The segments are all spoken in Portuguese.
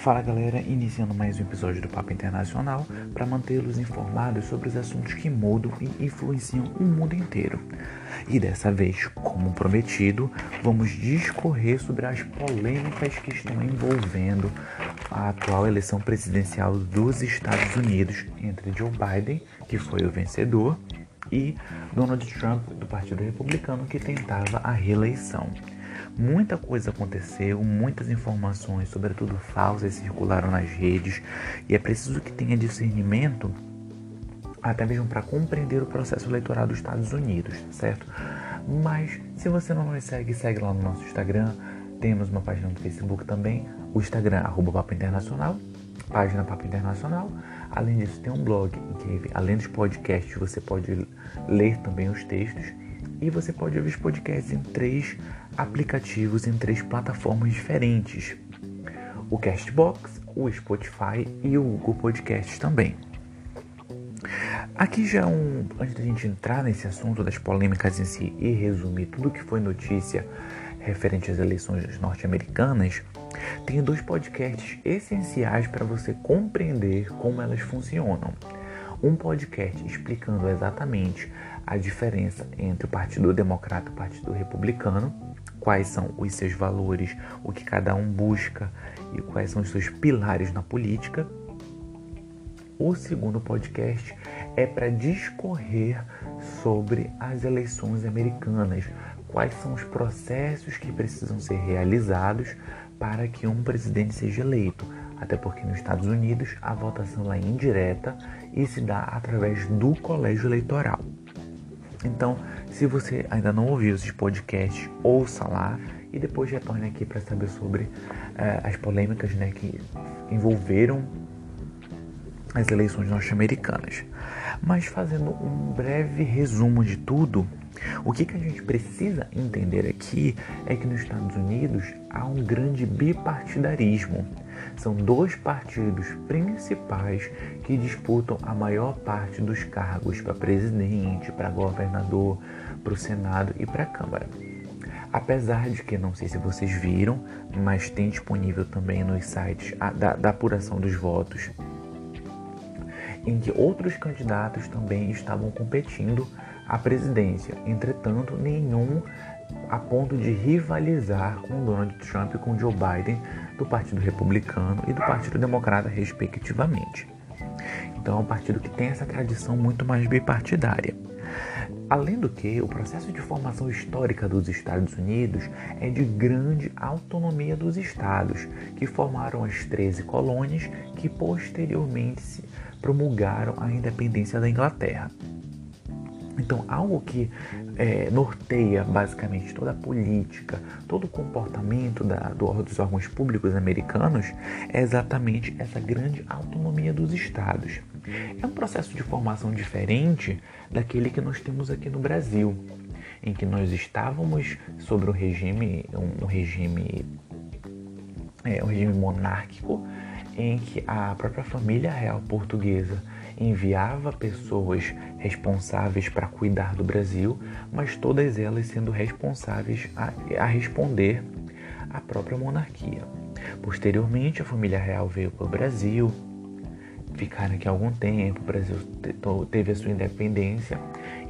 Fala galera, iniciando mais um episódio do Papo Internacional para mantê-los informados sobre os assuntos que mudam e influenciam o mundo inteiro. E dessa vez, como prometido, vamos discorrer sobre as polêmicas que estão envolvendo a atual eleição presidencial dos Estados Unidos entre Joe Biden, que foi o vencedor, e Donald Trump, do Partido Republicano, que tentava a reeleição. Muita coisa aconteceu, muitas informações, sobretudo falsas, circularam nas redes e é preciso que tenha discernimento até mesmo para compreender o processo eleitoral dos Estados Unidos, certo? Mas se você não nos segue, segue lá no nosso Instagram. Temos uma página no Facebook também, o Instagram, arroba Papo Internacional, página Papo Internacional. Além disso, tem um blog em que, além dos podcasts, você pode ler também os textos e você pode ouvir os podcasts em três aplicativos, em três plataformas diferentes: o Castbox, o Spotify e o Google Podcasts também. Aqui já um, antes da gente entrar nesse assunto das polêmicas em si e resumir tudo que foi notícia referente às eleições norte-americanas, tenho dois podcasts essenciais para você compreender como elas funcionam. Um podcast explicando exatamente a diferença entre o Partido Democrata e o Partido Republicano, quais são os seus valores, o que cada um busca e quais são os seus pilares na política. O segundo podcast é para discorrer sobre as eleições americanas, quais são os processos que precisam ser realizados para que um presidente seja eleito. Até porque nos Estados Unidos a votação é indireta e se dá através do colégio eleitoral. Então, se você ainda não ouviu esses podcasts, ouça lá e depois retorne aqui para saber sobre uh, as polêmicas né, que envolveram as eleições norte-americanas. Mas fazendo um breve resumo de tudo, o que, que a gente precisa entender aqui é que nos Estados Unidos há um grande bipartidarismo. São dois partidos principais que disputam a maior parte dos cargos para presidente, para governador, para o Senado e para a Câmara. Apesar de que, não sei se vocês viram, mas tem disponível também nos sites a, da, da apuração dos votos, em que outros candidatos também estavam competindo à presidência. Entretanto, nenhum a ponto de rivalizar com Donald Trump e com Joe Biden do Partido Republicano e do Partido Democrata, respectivamente. Então é um partido que tem essa tradição muito mais bipartidária. Além do que, o processo de formação histórica dos Estados Unidos é de grande autonomia dos estados, que formaram as 13 colônias que posteriormente promulgaram a independência da Inglaterra. Então, algo que é, norteia basicamente toda a política, todo o comportamento da, do, dos órgãos públicos americanos é exatamente essa grande autonomia dos estados. É um processo de formação diferente daquele que nós temos aqui no Brasil, em que nós estávamos sobre um regime, um, regime, é, um regime monárquico, em que a própria família real portuguesa enviava pessoas responsáveis para cuidar do Brasil, mas todas elas sendo responsáveis a, a responder à própria monarquia. Posteriormente, a família real veio para o Brasil, ficaram aqui algum tempo, o Brasil teve a sua independência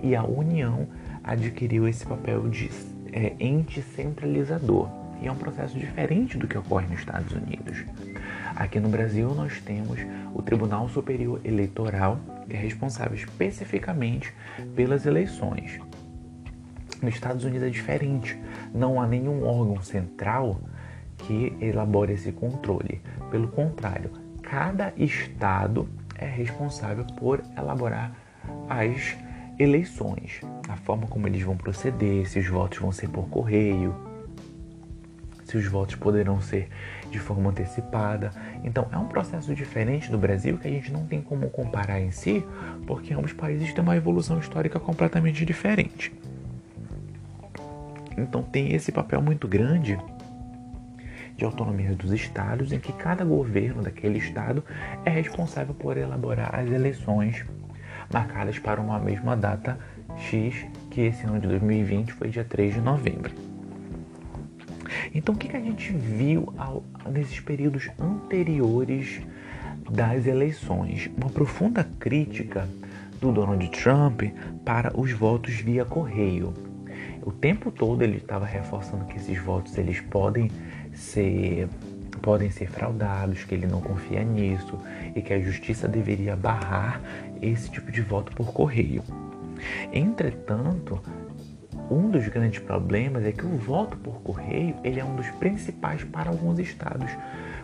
e a União adquiriu esse papel de é, ente centralizador. E é um processo diferente do que ocorre nos Estados Unidos. Aqui no Brasil nós temos o Tribunal Superior Eleitoral, que é responsável especificamente pelas eleições. Nos Estados Unidos é diferente, não há nenhum órgão central que elabore esse controle. Pelo contrário, cada estado é responsável por elaborar as eleições, a forma como eles vão proceder, se os votos vão ser por correio, se os votos poderão ser de forma antecipada. Então é um processo diferente do Brasil que a gente não tem como comparar em si, porque ambos países têm uma evolução histórica completamente diferente. Então tem esse papel muito grande de autonomia dos estados, em que cada governo daquele estado é responsável por elaborar as eleições marcadas para uma mesma data X, que esse ano de 2020 foi dia 3 de novembro. Então, o que, que a gente viu ao, nesses períodos anteriores das eleições? Uma profunda crítica do Donald Trump para os votos via correio. O tempo todo ele estava reforçando que esses votos eles podem ser podem ser fraudados, que ele não confia nisso e que a justiça deveria barrar esse tipo de voto por correio. Entretanto, um dos grandes problemas é que o voto por correio ele é um dos principais para alguns estados,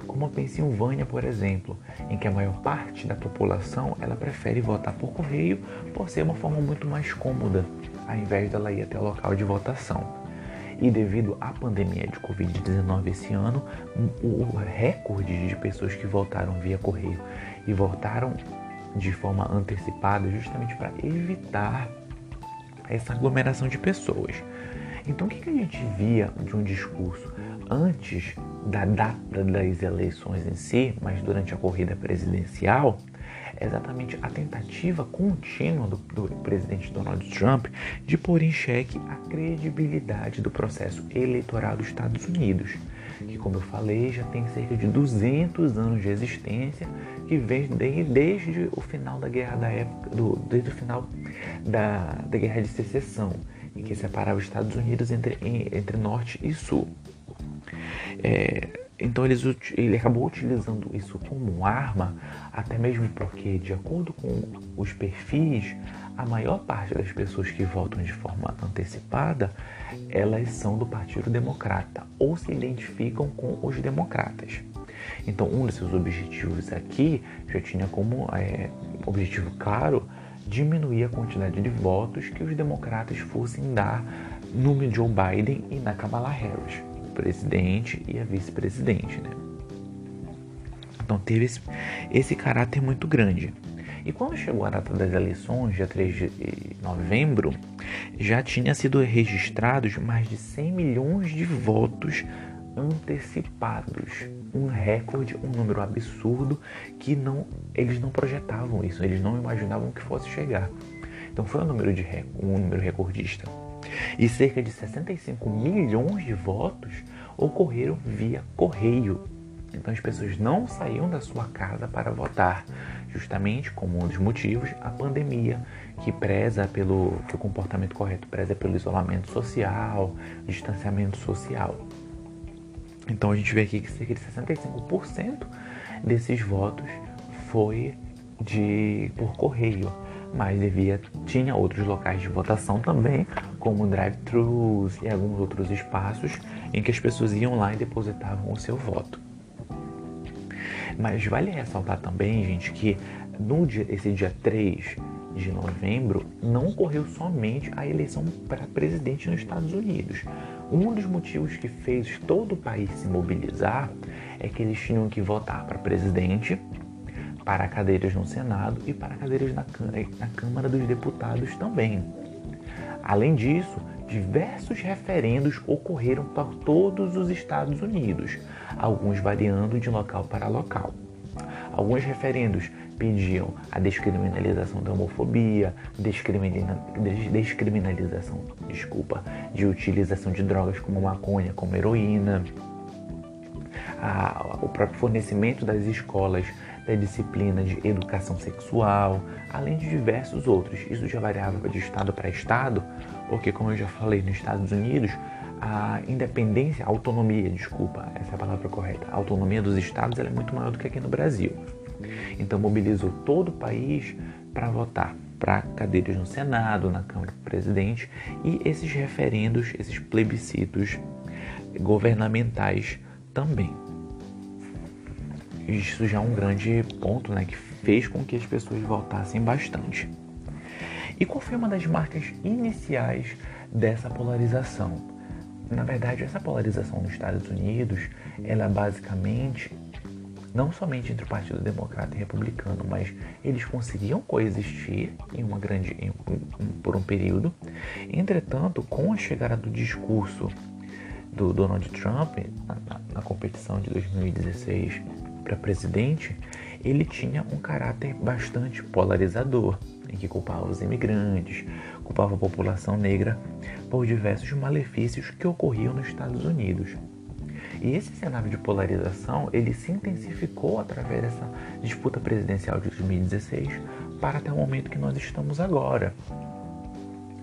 como a Pensilvânia, por exemplo, em que a maior parte da população ela prefere votar por correio por ser uma forma muito mais cômoda, ao invés dela ir até o local de votação. E devido à pandemia de Covid-19 esse ano, o recorde de pessoas que votaram via correio e votaram de forma antecipada justamente para evitar essa aglomeração de pessoas. Então, o que, a gente via de um discurso antes da data das eleições em si, mas durante a corrida presidencial, é exatamente a tentativa contínua do, do, presidente Donald Trump de pôr em xeque a credibilidade do processo eleitoral dos Estados Unidos, que, como eu falei, já tem cerca de 200 anos de existência, que vem desde, o final da guerra da época, do, desde o final da, da guerra de secessão, em que separava os Estados Unidos entre, entre norte e sul. É, então eles, ele acabou utilizando isso como arma, até mesmo porque, de acordo com os perfis, a maior parte das pessoas que votam de forma antecipada, elas são do Partido Democrata ou se identificam com os democratas. Então, um desses objetivos aqui já tinha como é, objetivo claro diminuir a quantidade de votos que os democratas fossem dar no Joe Biden e na Kamala Harris presidente e a vice-presidente, né? Então teve esse, esse caráter muito grande. E quando chegou a data das eleições, dia 3 de novembro, já tinha sido registrados mais de 100 milhões de votos antecipados, um recorde, um número absurdo que não eles não projetavam isso, eles não imaginavam que fosse chegar. Então foi um número de um número recordista. E cerca de 65 milhões de votos ocorreram via correio. Então as pessoas não saíam da sua casa para votar, justamente como um dos motivos a pandemia, que preza pelo que o comportamento correto preza pelo isolamento social, distanciamento social. Então a gente vê aqui que cerca de 65% desses votos foi de por correio mas devia tinha outros locais de votação também, como drive-thrus e alguns outros espaços em que as pessoas iam lá e depositavam o seu voto. Mas vale ressaltar também, gente, que no dia, esse dia 3 de novembro não ocorreu somente a eleição para presidente nos Estados Unidos. Um dos motivos que fez todo o país se mobilizar é que eles tinham que votar para presidente, para cadeiras no Senado e para cadeiras na, na Câmara dos Deputados também. Além disso, diversos referendos ocorreram por todos os Estados Unidos, alguns variando de local para local. Alguns referendos pediam a descriminalização da homofobia, descriminalização, desculpa, de utilização de drogas como maconha, como heroína, a, o próprio fornecimento das escolas da disciplina de educação sexual, além de diversos outros. Isso já variava de estado para estado, porque, como eu já falei, nos Estados Unidos, a independência, a autonomia, desculpa, essa é a palavra correta, a autonomia dos estados é muito maior do que aqui no Brasil. Então, mobilizou todo o país para votar para cadeiras no Senado, na Câmara do Presidente e esses referendos, esses plebiscitos governamentais também isso já é um grande ponto né, que fez com que as pessoas voltassem bastante. E qual foi uma das marcas iniciais dessa polarização? Na verdade, essa polarização nos Estados Unidos, ela basicamente não somente entre o Partido Democrata e Republicano, mas eles conseguiam coexistir em uma grande, em, por um período. Entretanto, com a chegada do discurso do Donald Trump na, na competição de 2016 para presidente, ele tinha um caráter bastante polarizador, em que culpava os imigrantes, culpava a população negra por diversos malefícios que ocorriam nos Estados Unidos. E esse cenário de polarização, ele se intensificou através dessa disputa presidencial de 2016 para até o momento que nós estamos agora.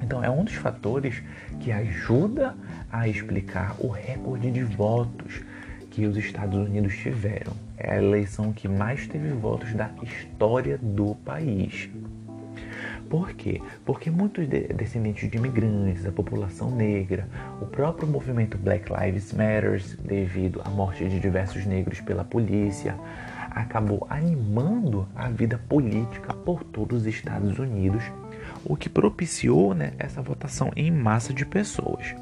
Então é um dos fatores que ajuda a explicar o recorde de votos que os Estados Unidos tiveram. É a eleição que mais teve votos da história do país. Por quê? Porque muitos descendentes de imigrantes, a população negra, o próprio movimento Black Lives Matter, devido à morte de diversos negros pela polícia, acabou animando a vida política por todos os Estados Unidos, o que propiciou né, essa votação em massa de pessoas.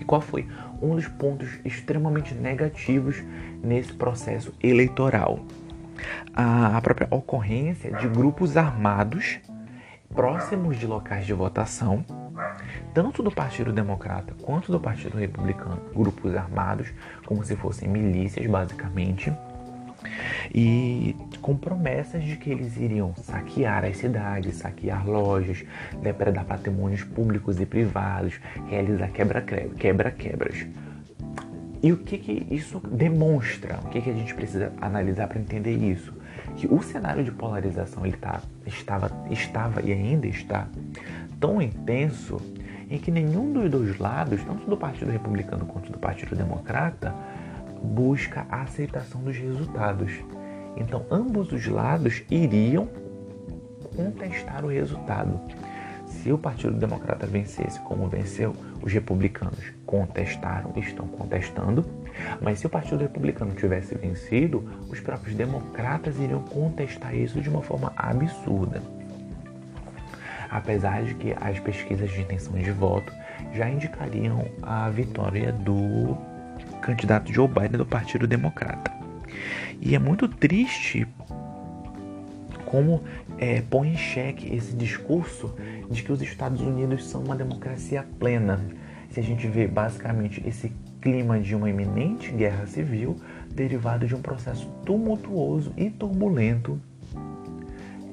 E qual foi um dos pontos extremamente negativos nesse processo eleitoral? A própria ocorrência de grupos armados próximos de locais de votação, tanto do Partido Democrata quanto do Partido Republicano, grupos armados, como se fossem milícias, basicamente, e com promessas de que eles iriam saquear as cidades, saquear lojas, depredar patrimônios públicos e privados, realizar quebra-quebras. E o que, que isso demonstra? O que, que a gente precisa analisar para entender isso? Que o cenário de polarização ele tá, estava, estava e ainda está tão intenso em que nenhum dos dois lados, tanto do Partido Republicano quanto do Partido Democrata, busca a aceitação dos resultados. Então, ambos os lados iriam contestar o resultado. Se o Partido Democrata vencesse como venceu, os republicanos contestaram, estão contestando, mas se o Partido Republicano tivesse vencido, os próprios democratas iriam contestar isso de uma forma absurda. Apesar de que as pesquisas de intenção de voto já indicariam a vitória do candidato Joe Biden do Partido Democrata. E é muito triste como é, põe em xeque esse discurso de que os Estados Unidos são uma democracia plena. Se a gente vê basicamente esse clima de uma iminente guerra civil derivado de um processo tumultuoso e turbulento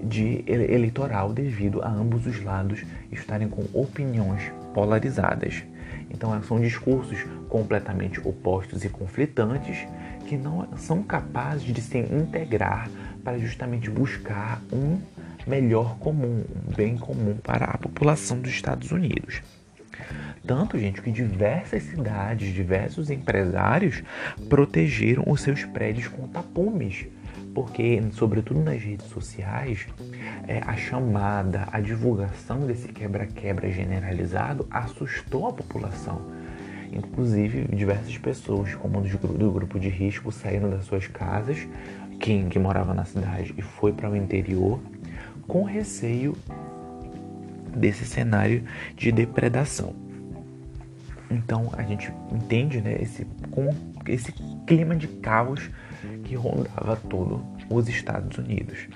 de eleitoral devido a ambos os lados estarem com opiniões polarizadas. Então são discursos completamente opostos e conflitantes que não são capazes de se integrar para justamente buscar um melhor comum, um bem comum para a população dos Estados Unidos. Tanto, gente, que diversas cidades, diversos empresários protegeram os seus prédios com tapumes porque, sobretudo nas redes sociais, é, a chamada, a divulgação desse quebra-quebra generalizado assustou a população. Inclusive, diversas pessoas, como do, do grupo de risco, saíram das suas casas, quem que morava na cidade e foi para o interior, com receio desse cenário de depredação. Então a gente entende né, esse, com esse clima de caos que rondava todo os Estados Unidos.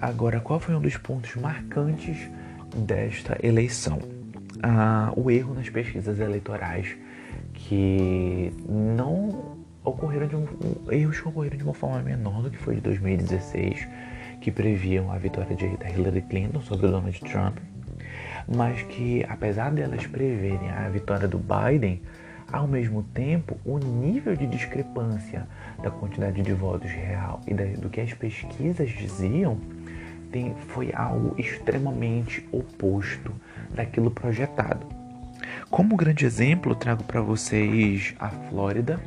Agora, qual foi um dos pontos marcantes desta eleição? Ah, o erro nas pesquisas eleitorais que não ocorreram de um, erros que ocorreram de uma forma menor do que foi de 2016, que previam a vitória de Hillary Clinton sobre Donald Trump, mas que apesar delas preverem a vitória do Biden, ao mesmo tempo, o nível de discrepância da quantidade de votos real e do que as pesquisas diziam tem, foi algo extremamente oposto daquilo projetado. Como grande exemplo, trago para vocês a Flórida,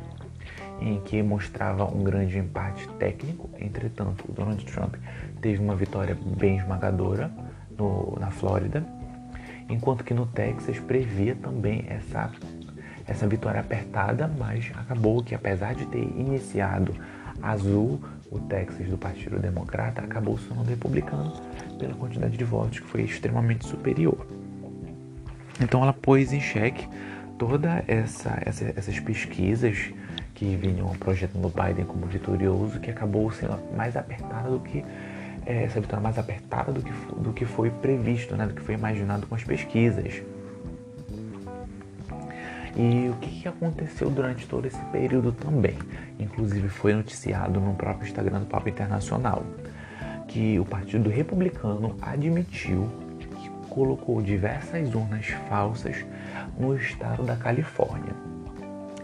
em que mostrava um grande empate técnico. Entretanto, o Donald Trump teve uma vitória bem esmagadora no, na Flórida, enquanto que no Texas previa também essa essa vitória apertada, mas acabou que apesar de ter iniciado azul, o Texas do Partido Democrata acabou sendo republicano pela quantidade de votos que foi extremamente superior. Então ela pôs em xeque toda essa, essa essas pesquisas que vinham projetando Biden como vitorioso, que acabou sendo mais apertada do que é, essa vitória mais apertada do que, do que foi previsto, né, do que foi imaginado com as pesquisas. E o que aconteceu durante todo esse período também? Inclusive foi noticiado no próprio Instagram do Papo Internacional que o Partido Republicano admitiu que colocou diversas urnas falsas no estado da Califórnia.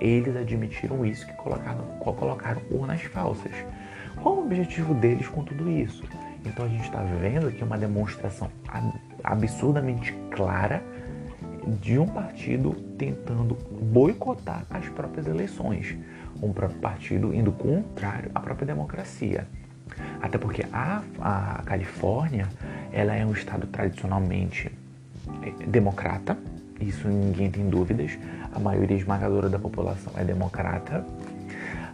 Eles admitiram isso que colocaram, colocaram urnas falsas. Qual o objetivo deles com tudo isso? Então a gente está vendo aqui uma demonstração absurdamente clara de um partido tentando boicotar as próprias eleições, um próprio partido indo contrário à própria democracia. Até porque a, a Califórnia ela é um estado tradicionalmente é, democrata, isso ninguém tem dúvidas, a maioria esmagadora da população é democrata,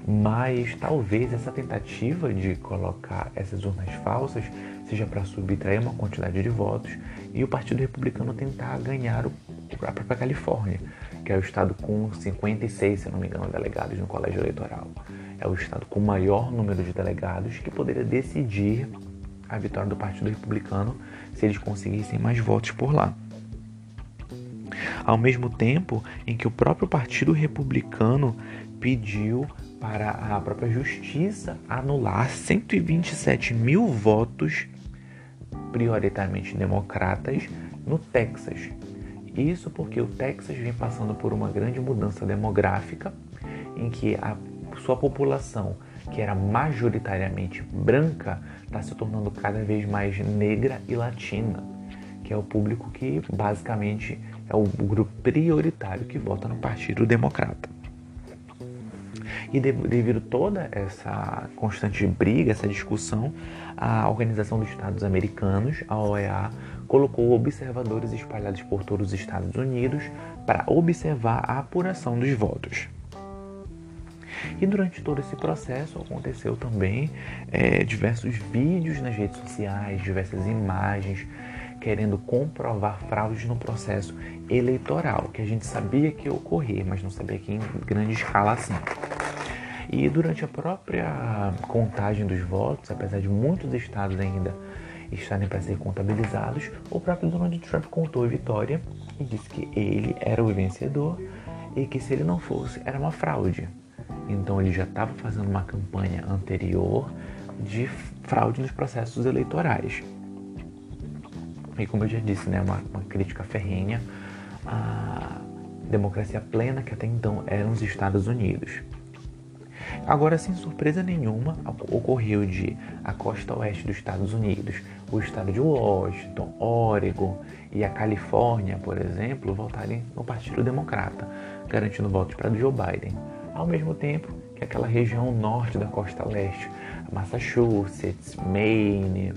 mas talvez essa tentativa de colocar essas urnas falsas seja para subtrair uma quantidade de votos e o Partido Republicano tentar ganhar a própria Califórnia, que é o estado com 56, se não me engano, delegados no colégio eleitoral. É o estado com o maior número de delegados que poderia decidir a vitória do Partido Republicano se eles conseguissem mais votos por lá. Ao mesmo tempo em que o próprio Partido Republicano pediu para a própria justiça anular 127 mil votos, prioritariamente democratas, no Texas. Isso porque o Texas vem passando por uma grande mudança demográfica, em que a sua população, que era majoritariamente branca, está se tornando cada vez mais negra e latina, que é o público que basicamente é o grupo prioritário que vota no Partido Democrata. E devido toda essa constante briga, essa discussão, a Organização dos Estados Americanos, a OEA, colocou observadores espalhados por todos os Estados Unidos para observar a apuração dos votos. E durante todo esse processo aconteceu também é, diversos vídeos nas redes sociais, diversas imagens querendo comprovar fraudes no processo eleitoral, que a gente sabia que ia ocorrer, mas não sabia que em grande escala assim. E durante a própria contagem dos votos, apesar de muitos estados ainda estarem para ser contabilizados, o próprio Donald Trump contou a vitória e disse que ele era o vencedor e que se ele não fosse, era uma fraude. Então ele já estava fazendo uma campanha anterior de fraude nos processos eleitorais. E como eu já disse, né, uma, uma crítica ferrenha à democracia plena que até então eram os Estados Unidos. Agora, sem surpresa nenhuma, ocorreu de a costa oeste dos Estados Unidos, o estado de Washington, Oregon e a Califórnia, por exemplo, votarem no Partido Democrata, garantindo votos para Joe Biden. Ao mesmo tempo que aquela região norte da costa leste, Massachusetts, Maine,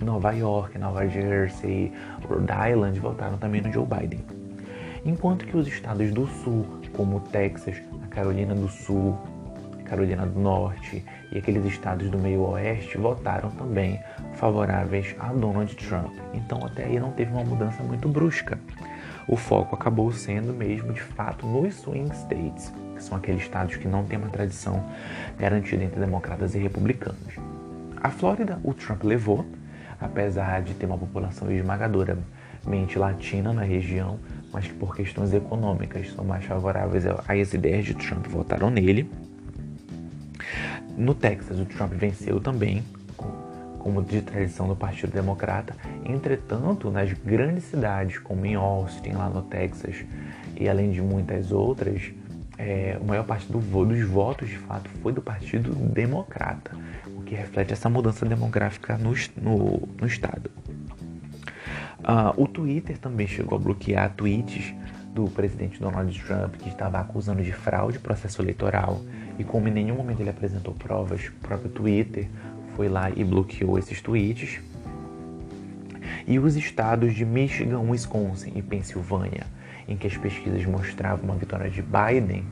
Nova York, Nova Jersey, Rhode Island votaram também no Joe Biden. Enquanto que os estados do sul, como Texas, a Carolina do Sul, Carolina do Norte e aqueles estados do meio oeste votaram também favoráveis a Donald Trump. Então até aí não teve uma mudança muito brusca. O foco acabou sendo mesmo de fato nos swing states, que são aqueles estados que não têm uma tradição garantida entre democratas e republicanos. A Flórida, o Trump levou, apesar de ter uma população esmagadoramente latina na região, mas que por questões econômicas são mais favoráveis às ideias de Trump, votaram nele. No Texas, o Trump venceu também, como de tradição do Partido Democrata. Entretanto, nas grandes cidades, como em Austin, lá no Texas, e além de muitas outras, é, a maior parte do, dos votos, de fato, foi do Partido Democrata que reflete essa mudança demográfica no, no, no estado. Uh, o Twitter também chegou a bloquear tweets do presidente Donald Trump, que estava acusando de fraude processo eleitoral, e como em nenhum momento ele apresentou provas, o próprio Twitter foi lá e bloqueou esses tweets. E os estados de Michigan, Wisconsin e Pensilvânia, em que as pesquisas mostravam uma vitória de Biden,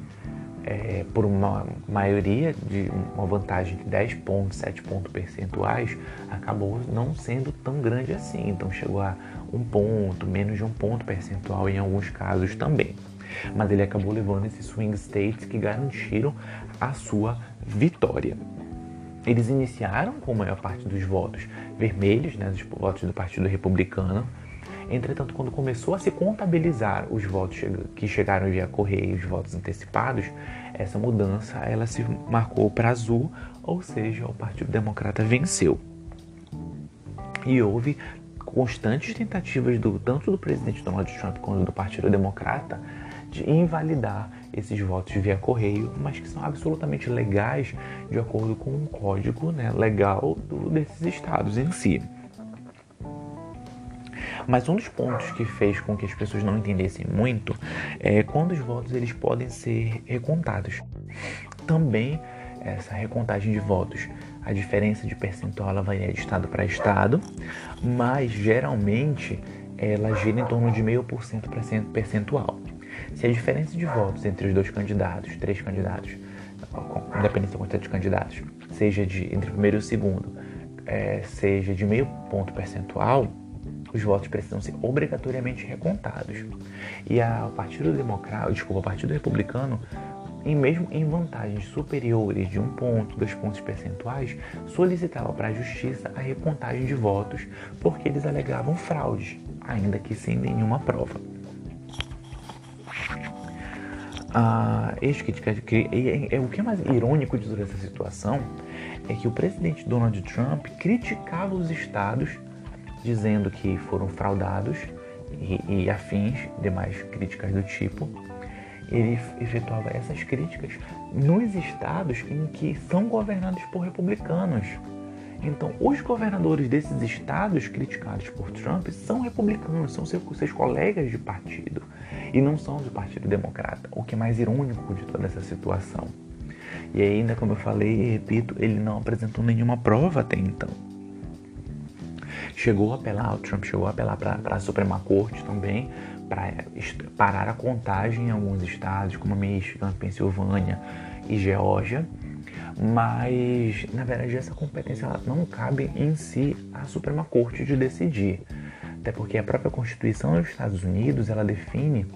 é, por uma maioria de uma vantagem de 10 pontos, 7 pontos percentuais, acabou não sendo tão grande assim. Então chegou a um ponto, menos de um ponto percentual em alguns casos também. Mas ele acabou levando esses swing states que garantiram a sua vitória. Eles iniciaram com a maior parte dos votos vermelhos, né, os votos do Partido Republicano, Entretanto, quando começou a se contabilizar os votos que chegaram via correio, os votos antecipados, essa mudança ela se marcou para azul, ou seja, o Partido Democrata venceu. E houve constantes tentativas do tanto do presidente Donald Trump quanto do Partido Democrata de invalidar esses votos via correio, mas que são absolutamente legais de acordo com um código né, legal do, desses estados em si. Mas um dos pontos que fez com que as pessoas não entendessem muito é quando os votos eles podem ser recontados. Também essa recontagem de votos, a diferença de percentual ela varia de estado para estado, mas geralmente ela gira em torno de meio por cento percentual. Se a diferença de votos entre os dois candidatos, três candidatos, independente da quantidade de candidatos, seja de entre o primeiro e o segundo, é, seja de meio ponto percentual, os votos precisam ser obrigatoriamente recontados. E a, o Partido Democrático, desculpa, o Partido Republicano, em mesmo em vantagens superiores de um ponto, dois pontos percentuais, solicitava para a Justiça a recontagem de votos porque eles alegavam fraudes, ainda que sem nenhuma prova. Ah, é, o que é mais irônico de toda essa situação é que o presidente Donald Trump criticava os estados dizendo que foram fraudados e, e afins, demais críticas do tipo. Ele efetuava essas críticas nos estados em que são governados por republicanos. Então, os governadores desses estados criticados por Trump são republicanos, são seus, colegas de partido e não são do Partido Democrata, o que é mais irônico de toda essa situação. E ainda, como eu falei e repito, ele não apresentou nenhuma prova até então chegou a apelar, o Trump chegou a apelar para a Suprema Corte também, para parar a contagem em alguns estados, como Michigan, Pensilvânia e Geórgia. Mas, na verdade, essa competência não cabe em si à Suprema Corte de decidir. Até porque a própria Constituição dos Estados Unidos, ela define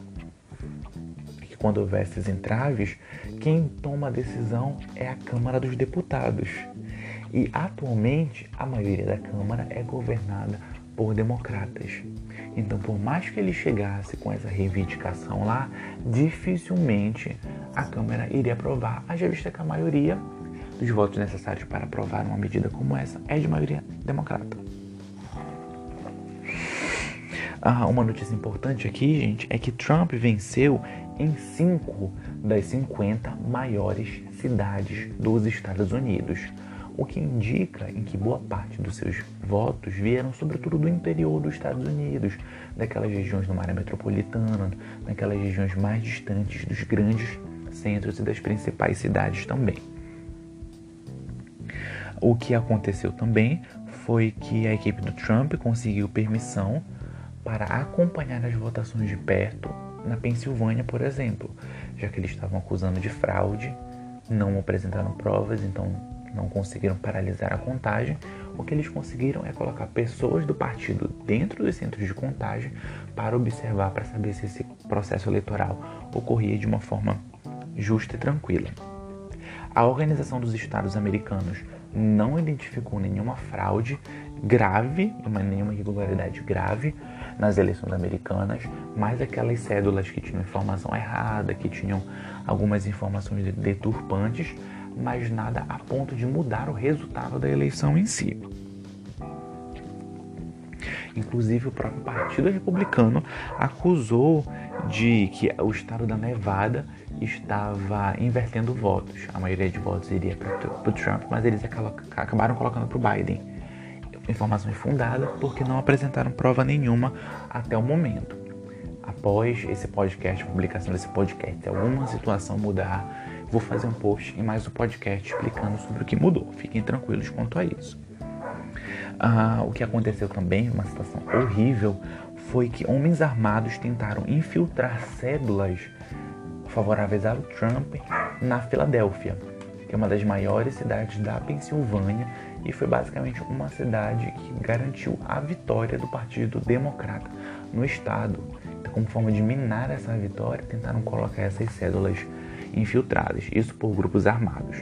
que quando houver esses entraves, quem toma a decisão é a Câmara dos Deputados. E atualmente a maioria da Câmara é governada por democratas. Então, por mais que ele chegasse com essa reivindicação lá, dificilmente a Câmara iria aprovar, haja vista que a maioria dos votos necessários para aprovar uma medida como essa é de maioria democrata. Ah, uma notícia importante aqui, gente, é que Trump venceu em cinco das 50 maiores cidades dos Estados Unidos o que indica em que boa parte dos seus votos vieram sobretudo do interior dos Estados Unidos, daquelas regiões do área metropolitana, daquelas regiões mais distantes dos grandes centros e das principais cidades também. O que aconteceu também foi que a equipe do Trump conseguiu permissão para acompanhar as votações de perto na Pensilvânia, por exemplo, já que eles estavam acusando de fraude, não apresentaram provas, então não conseguiram paralisar a contagem, o que eles conseguiram é colocar pessoas do partido dentro dos centros de contagem para observar, para saber se esse processo eleitoral ocorria de uma forma justa e tranquila. A Organização dos Estados Americanos não identificou nenhuma fraude grave, nenhuma irregularidade grave nas eleições americanas, mas aquelas cédulas que tinham informação errada, que tinham algumas informações deturpantes, mas nada a ponto de mudar o resultado da eleição em si. Inclusive, o próprio Partido Republicano acusou de que o estado da Nevada estava invertendo votos. A maioria de votos iria para o Trump, mas eles acabaram colocando para o Biden. Informações fundadas porque não apresentaram prova nenhuma até o momento. Após esse podcast, publicação desse podcast, alguma situação mudar vou fazer um post e mais um podcast explicando sobre o que mudou. Fiquem tranquilos quanto a isso. Ah, o que aconteceu também, uma situação horrível, foi que homens armados tentaram infiltrar cédulas favoráveis ao Trump na Filadélfia, que é uma das maiores cidades da Pensilvânia e foi basicamente uma cidade que garantiu a vitória do Partido Democrata no estado. Então, como forma de minar essa vitória, tentaram colocar essas cédulas infiltradas, isso por grupos armados.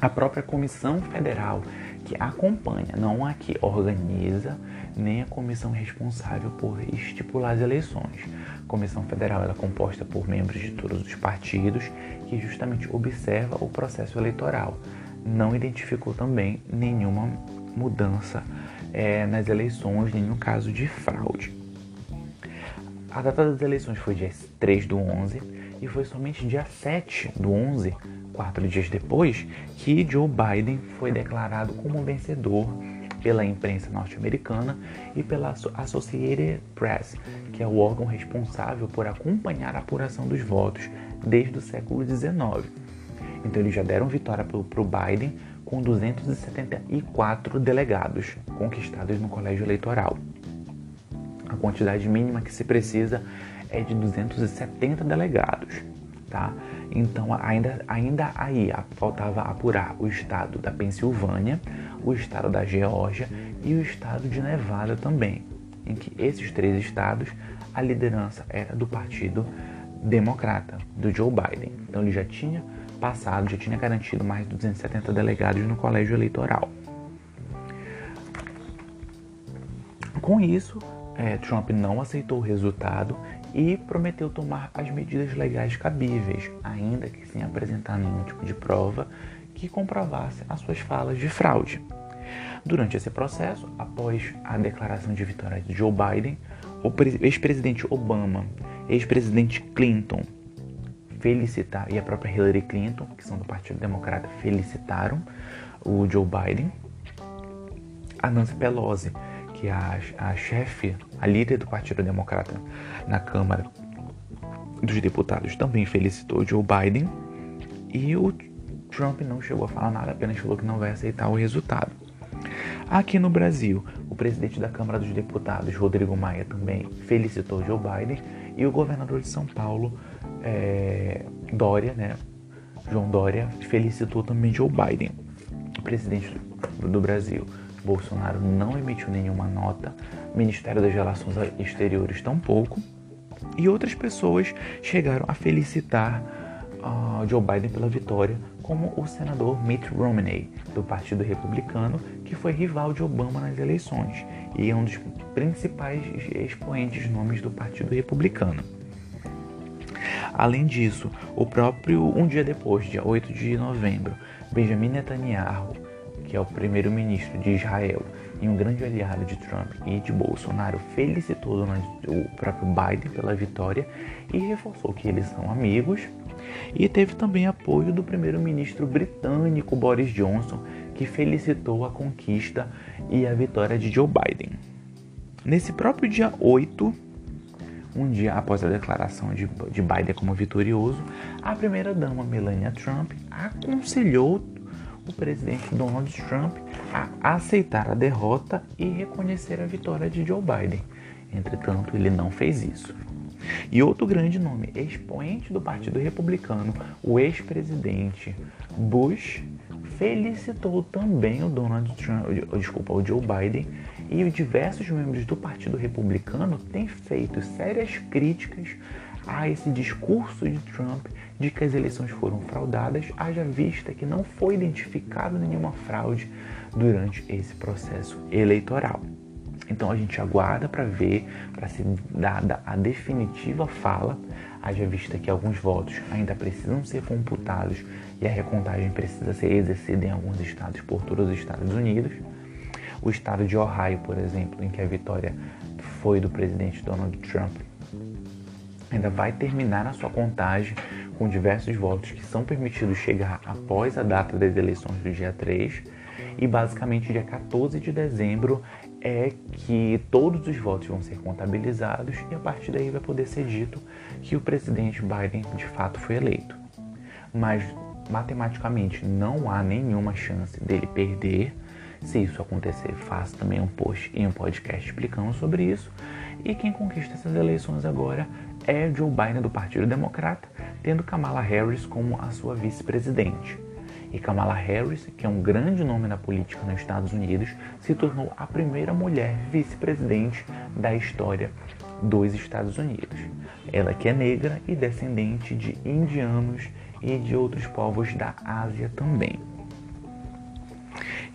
A própria Comissão Federal que acompanha, não a que organiza, nem a comissão responsável por estipular as eleições. A Comissão Federal é composta por membros de todos os partidos que justamente observa o processo eleitoral. Não identificou também nenhuma mudança é, nas eleições, nenhum caso de fraude. A data das eleições foi dia 3 do 11 e foi somente dia 7 do 11, quatro dias depois, que Joe Biden foi declarado como vencedor pela imprensa norte-americana e pela Associated Press, que é o órgão responsável por acompanhar a apuração dos votos desde o século XIX. Então eles já deram vitória para o Biden com 274 delegados conquistados no colégio eleitoral. A quantidade mínima que se precisa é de 270 delegados, tá? Então ainda, ainda aí faltava apurar o estado da Pensilvânia, o estado da Geórgia e o estado de Nevada também, em que esses três estados a liderança era do Partido Democrata, do Joe Biden. Então ele já tinha passado, já tinha garantido mais de 270 delegados no colégio eleitoral. Com isso, é, Trump não aceitou o resultado e prometeu tomar as medidas legais cabíveis, ainda que sem apresentar nenhum tipo de prova que comprovasse as suas falas de fraude. Durante esse processo, após a declaração de vitória de Joe Biden, o ex-presidente Obama, ex-presidente Clinton felicitaram, e a própria Hillary Clinton, que são do Partido Democrata, felicitaram o Joe Biden. A Nancy Pelosi, que a, a chefe, a líder do Partido Democrata na Câmara dos Deputados, também felicitou Joe Biden. E o Trump não chegou a falar nada, apenas falou que não vai aceitar o resultado. Aqui no Brasil, o presidente da Câmara dos Deputados, Rodrigo Maia, também felicitou Joe Biden e o governador de São Paulo, é, Dória, né, João Dória, felicitou também Joe Biden. Presidente do Brasil, Bolsonaro, não emitiu nenhuma nota, Ministério das Relações Exteriores tampouco, e outras pessoas chegaram a felicitar uh, Joe Biden pela vitória, como o senador Mitt Romney, do Partido Republicano, que foi rival de Obama nas eleições e é um dos principais expoentes nomes do Partido Republicano. Além disso, o próprio um dia depois, dia 8 de novembro, Benjamin Netanyahu, que é o primeiro-ministro de Israel e um grande aliado de Trump e de Bolsonaro, felicitou o próprio Biden pela vitória e reforçou que eles são amigos. E teve também apoio do primeiro-ministro britânico Boris Johnson, que felicitou a conquista e a vitória de Joe Biden. Nesse próprio dia 8, um dia após a declaração de, de Biden como vitorioso, a primeira-dama Melania Trump aconselhou o presidente Donald Trump a aceitar a derrota e reconhecer a vitória de Joe Biden. Entretanto, ele não fez isso. E outro grande nome, expoente do Partido Republicano, o ex-presidente Bush, felicitou também o Donald Trump, desculpa, o Joe Biden e diversos membros do Partido Republicano têm feito sérias críticas a esse discurso de Trump de que as eleições foram fraudadas, haja vista que não foi identificado nenhuma fraude durante esse processo eleitoral. Então a gente aguarda para ver, para ser dada a definitiva fala, haja vista que alguns votos ainda precisam ser computados e a recontagem precisa ser exercida em alguns estados por todos os Estados Unidos. O estado de Ohio, por exemplo, em que a vitória foi do presidente Donald Trump, ainda vai terminar a sua contagem com diversos votos que são permitidos chegar após a data das eleições do dia 3 e basicamente dia 14 de dezembro é que todos os votos vão ser contabilizados e a partir daí vai poder ser dito que o presidente Biden de fato foi eleito. Mas matematicamente não há nenhuma chance dele perder. Se isso acontecer, faço também um post e um podcast explicando sobre isso. E quem conquista essas eleições agora é Joe Biden do Partido Democrata, tendo Kamala Harris como a sua vice-presidente. E Kamala Harris, que é um grande nome na política nos Estados Unidos, se tornou a primeira mulher vice-presidente da história dos Estados Unidos. Ela que é negra e descendente de indianos e de outros povos da Ásia também.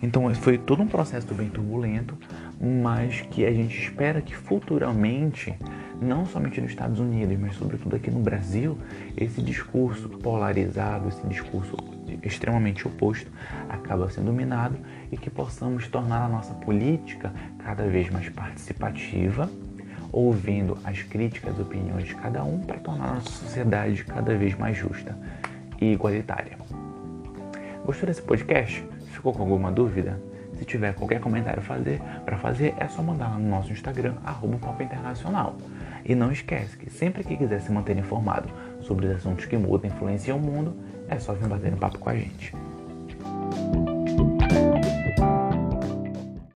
Então foi todo um processo bem turbulento, mas que a gente espera que futuramente, não somente nos Estados Unidos, mas sobretudo aqui no Brasil, esse discurso polarizado, esse discurso extremamente oposto, acaba sendo dominado e que possamos tornar a nossa política cada vez mais participativa, ouvindo as críticas e opiniões de cada um para tornar a nossa sociedade cada vez mais justa e igualitária. Gostou desse podcast? Ficou com alguma dúvida? Se tiver qualquer comentário fazer, para fazer é só mandar lá no nosso Instagram, arroba Papo Internacional. E não esquece que sempre que quiser se manter informado sobre os assuntos que mudam e influenciam o mundo, é só vir bater no papo com a gente.